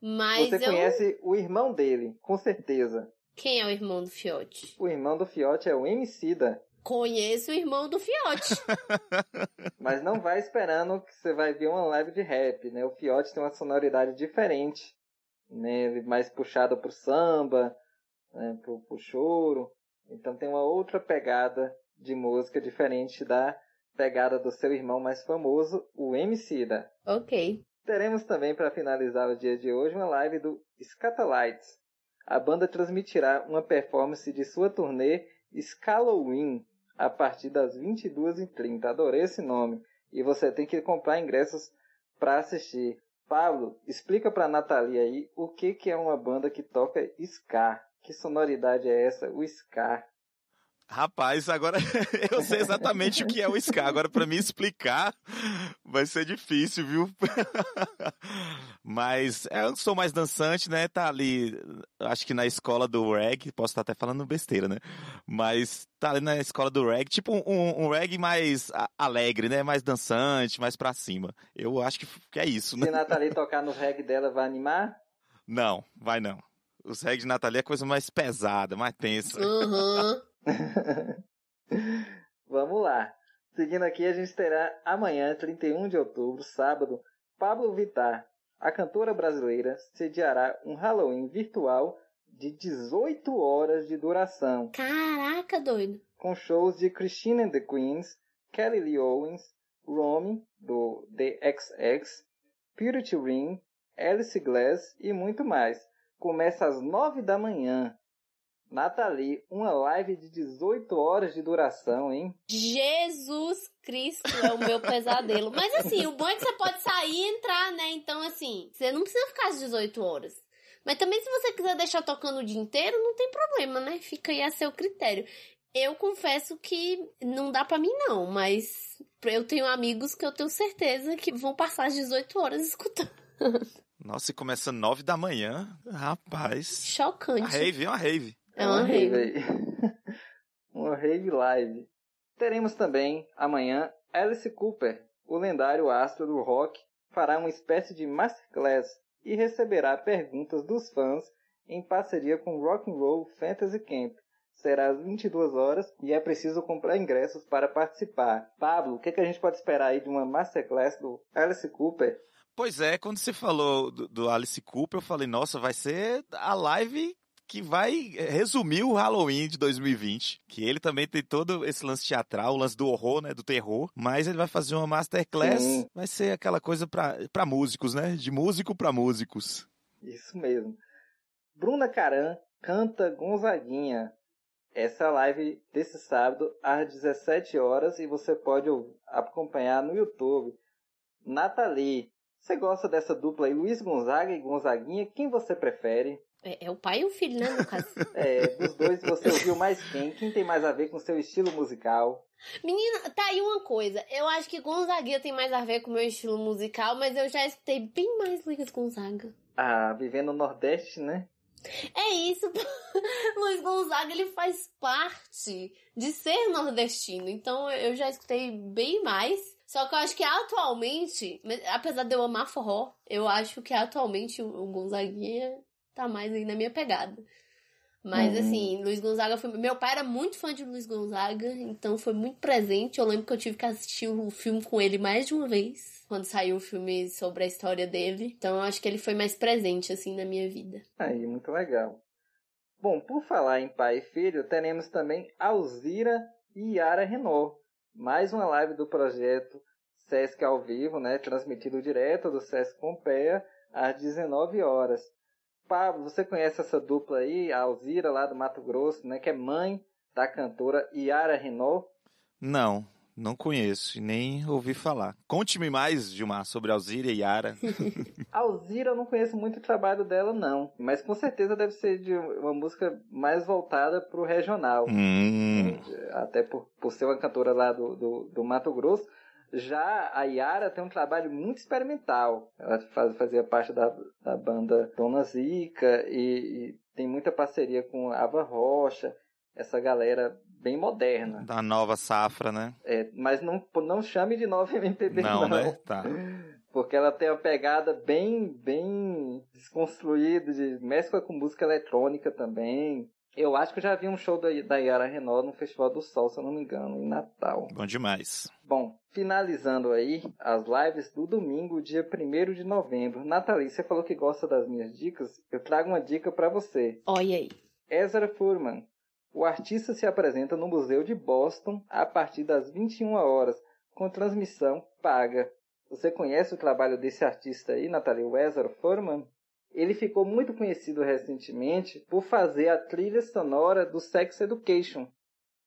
Mas Você eu. conhece o irmão dele, com certeza. Quem é o irmão do Fiote? O irmão do Fiote é o Emicida. Conheço o irmão do Fiote. Mas não vai esperando que você vai ver uma live de rap, né? O Fiote tem uma sonoridade diferente, né? Mais puxada pro samba, né? pro, pro choro. Então tem uma outra pegada de música diferente da pegada do seu irmão mais famoso, o Emicida. ok. Teremos também para finalizar o dia de hoje uma live do Scatalites. A banda transmitirá uma performance de sua turnê Scalloween a partir das 22h30. Adorei esse nome. E você tem que comprar ingressos para assistir. Pablo, explica para Nathalie aí o que, que é uma banda que toca ska. Que sonoridade é essa? O ska. Rapaz, agora eu sei exatamente o que é o ska. Agora, pra me explicar, vai ser difícil, viu? Mas é, eu sou mais dançante, né? Tá ali, acho que na escola do reggae, posso estar até falando besteira, né? Mas tá ali na escola do reggae, tipo um, um reggae mais a- alegre, né? Mais dançante, mais pra cima. Eu acho que, é isso, Se né? Nathalie tocar no reggae dela, vai animar? Não, vai não. Os reggae de Natalia é coisa mais pesada, mais tensa. Aham. Vamos lá. Seguindo aqui, a gente terá amanhã, 31 de outubro, sábado, Pablo Vittar. A cantora brasileira sediará um Halloween virtual de 18 horas de duração, Caraca, doido. com shows de Christine and the Queens, Kelly Lee Owens, Romy, do The XX, Purity Ring, Alice Glass e muito mais. Começa às 9 da manhã. Nathalie, uma live de 18 horas de duração, hein? Jesus Cristo é o meu pesadelo. Mas assim, o bom é que você pode sair e entrar, né? Então, assim, você não precisa ficar às 18 horas. Mas também, se você quiser deixar tocando o dia inteiro, não tem problema, né? Fica aí a seu critério. Eu confesso que não dá pra mim, não, mas eu tenho amigos que eu tenho certeza que vão passar as 18 horas escutando. Nossa, e começa nove da manhã, rapaz. Chocante. Uma rave, é uma rave. É uma rave. aí. uma rave live. Teremos também amanhã Alice Cooper, o lendário astro do rock, fará uma espécie de masterclass e receberá perguntas dos fãs em parceria com Rock and Roll Fantasy Camp. Será às 22 horas e é preciso comprar ingressos para participar. Pablo, o que, que a gente pode esperar aí de uma masterclass do Alice Cooper? Pois é, quando você falou do, do Alice Cooper, eu falei, nossa, vai ser a live que vai eh, resumir o Halloween de 2020. Que ele também tem todo esse lance teatral, o lance do horror, né? Do terror. Mas ele vai fazer uma masterclass. Sim. Vai ser aquela coisa pra músicos, né? De músico pra músicos. Isso mesmo. Bruna Caran canta Gonzaguinha. Essa é a live desse sábado às 17 horas e você pode acompanhar no YouTube. Nathalie, você gosta dessa dupla aí, Luiz Gonzaga e Gonzaguinha? Quem você prefere? É, é o pai e o filho, né, no caso. É, dos dois você ouviu mais quem? Quem tem mais a ver com seu estilo musical? Menina, tá aí uma coisa. Eu acho que Gonzaguinha tem mais a ver com o meu estilo musical, mas eu já escutei bem mais Luiz Gonzaga. Ah, vivendo no Nordeste, né? É isso. Luiz Gonzaga, ele faz parte de ser nordestino. Então eu já escutei bem mais. Só que eu acho que atualmente, apesar de eu amar forró, eu acho que atualmente o Gonzaguinha tá mais aí na minha pegada. Mas Uhum. assim, Luiz Gonzaga foi. Meu pai era muito fã de Luiz Gonzaga, então foi muito presente. Eu lembro que eu tive que assistir o filme com ele mais de uma vez. Quando saiu o filme sobre a história dele. Então eu acho que ele foi mais presente, assim, na minha vida. Aí, muito legal. Bom, por falar em pai e filho, teremos também Alzira e Yara Renault. Mais uma live do projeto Sesc ao vivo, né? Transmitido direto do Sesc Pompeia às 19 horas. Pablo, você conhece essa dupla aí, a Alzira lá do Mato Grosso, né? Que é mãe da cantora Yara Renault. Não, não conheço e nem ouvi falar. Conte-me mais, Gilmar, sobre Alzira e Yara. A Alzira eu não conheço muito o trabalho dela, não. Mas com certeza deve ser de uma música mais voltada pro regional. hum, até por, por ser uma cantora lá do, do, do Mato Grosso. Já a Yara tem um trabalho muito experimental. Ela faz, fazia parte da, da banda Dona Zica e, e tem muita parceria com Ava Rocha, essa galera bem moderna. da nova safra, né? É, mas não, não chame de nova MPB, não. Não, né? Tá. Porque ela tem uma pegada bem, bem desconstruída, de mescla com música eletrônica também. Eu acho que eu já vi um show da, da Yara Renault no Festival do Sol, se eu não me engano, em Natal. Bom demais. Bom, finalizando aí as lives do domingo, dia 1 de novembro. Nathalie, você falou que gosta das minhas dicas. Eu trago uma dica para você. Olha aí. Ezra Furman. O artista se apresenta no Museu de Boston a partir das 21 horas, com transmissão paga. Você conhece o trabalho desse artista aí, Nathalie? O Ezra Furman? Ele ficou muito conhecido recentemente por fazer a trilha sonora do Sex Education,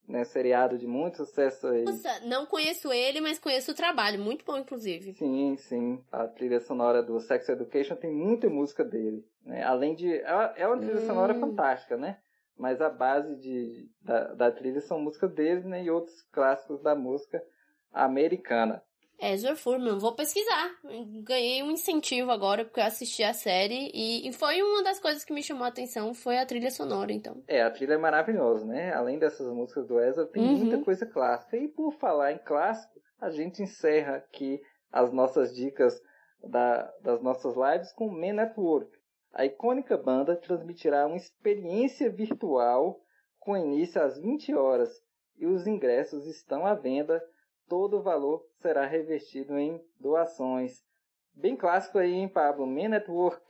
né? Seriado de muito sucesso aí. Nossa, não conheço ele, mas conheço o trabalho. Muito bom, inclusive. Sim, sim. A trilha sonora do Sex Education tem muita música dele. Né? Além de. É uma- é uma trilha Hum. sonora fantástica, né? Mas a base de, da, da trilha são músicas dele né? e outros clássicos da música americana. Ezra Furman, vou pesquisar. Ganhei um incentivo agora porque eu assisti a série e, e foi uma das coisas que me chamou a atenção foi a trilha sonora, então. É, a trilha é maravilhosa, né? Além dessas músicas do Ezra, tem Uhum. muita coisa clássica. E por falar em clássico, a gente encerra aqui as nossas dicas da- das nossas lives com Men Network. A icônica banda transmitirá uma experiência virtual com início às 20 horas e os ingressos estão à venda. Todo o valor será revertido em doações. Bem clássico aí, hein, Pablo? Men Network.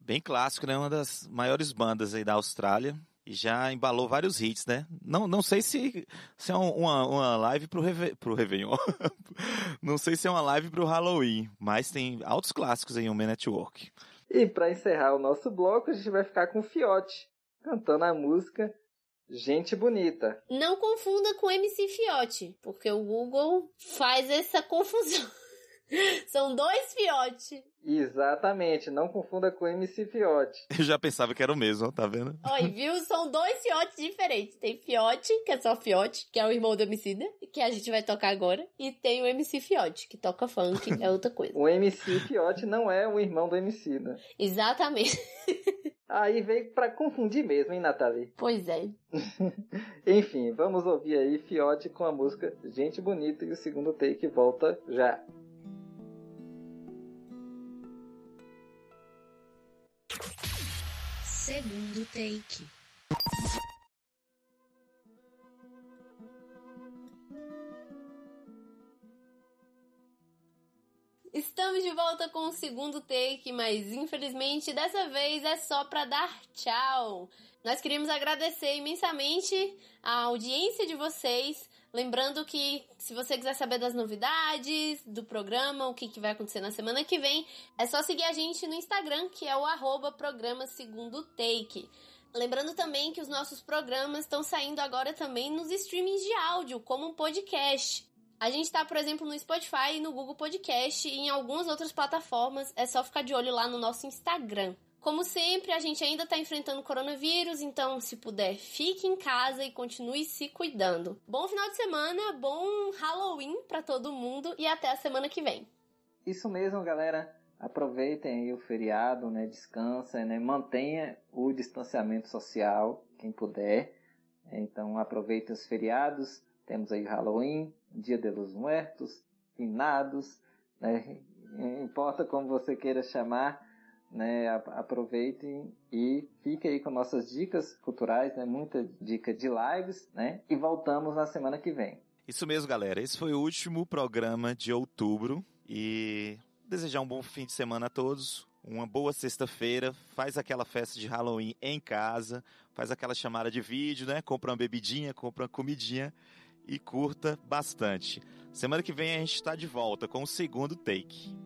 Bem clássico, né? Uma das maiores bandas aí da Austrália. E já embalou vários hits, né? Não, não sei se, se é um- uma, uma live pro, Reve, pro Réveillon. não sei se é uma live pro Halloween. Mas tem altos clássicos aí, o Man Network. E para encerrar o nosso bloco, a gente vai ficar com o Fiote, cantando a música Gente Bonita. Não confunda com MC Fiote, porque o Google faz essa confusão. São dois Fiote. Exatamente, não confunda com MC Fiote. Eu já pensava que era o mesmo, tá vendo? Olha, viu? São dois Fiotes diferentes. Tem Fiote, que é só Fiote, que é o irmão do Emicida, que a gente vai tocar agora. E tem o MC Fiote, que toca funk, é outra coisa. O MC Fiote não é o irmão do MC, né? Exatamente. Aí veio para confundir mesmo, hein, Nathalie? Pois é. Enfim, vamos ouvir aí Fiote com a música Gente Bonita e o segundo take volta já. Segundo take. Estamos de volta com o segundo take, mas infelizmente dessa vez é só para dar tchau. Nós queríamos agradecer imensamente a audiência de vocês. Lembrando que se você quiser saber das novidades do programa, o que, que vai acontecer na semana que vem, é só seguir a gente no Instagram, que é o arroba programa segundo take. Lembrando também que os nossos programas estão saindo agora também nos streamings de áudio, como um podcast. A gente tá, por exemplo, no Spotify, no Google Podcast e em algumas outras plataformas. É só ficar de olho lá no nosso Instagram. Como sempre, a gente ainda tá enfrentando coronavírus, então, se puder, fique em casa e continue se cuidando. Bom final de semana, bom Halloween para todo mundo e até a semana que vem. Isso mesmo, galera. Aproveitem o feriado, né? Descansa, né? Mantenha o distanciamento social, quem puder. Então aproveitem os feriados. Temos aí Halloween, Dia de los Muertos, Finados, né? Importa como você queira chamar, né? Aproveitem e fique aí com nossas dicas culturais, né? Muita dica de lives, né? E voltamos na semana que vem. Isso mesmo, galera. Esse foi o último programa de outubro e desejar um bom fim de semana a todos. Uma boa sexta-feira, faz aquela festa de Halloween em casa, faz aquela chamada de vídeo, né? Compra uma bebidinha, compra uma comidinha e curta bastante. Semana que vem a gente está de volta com o segundo take.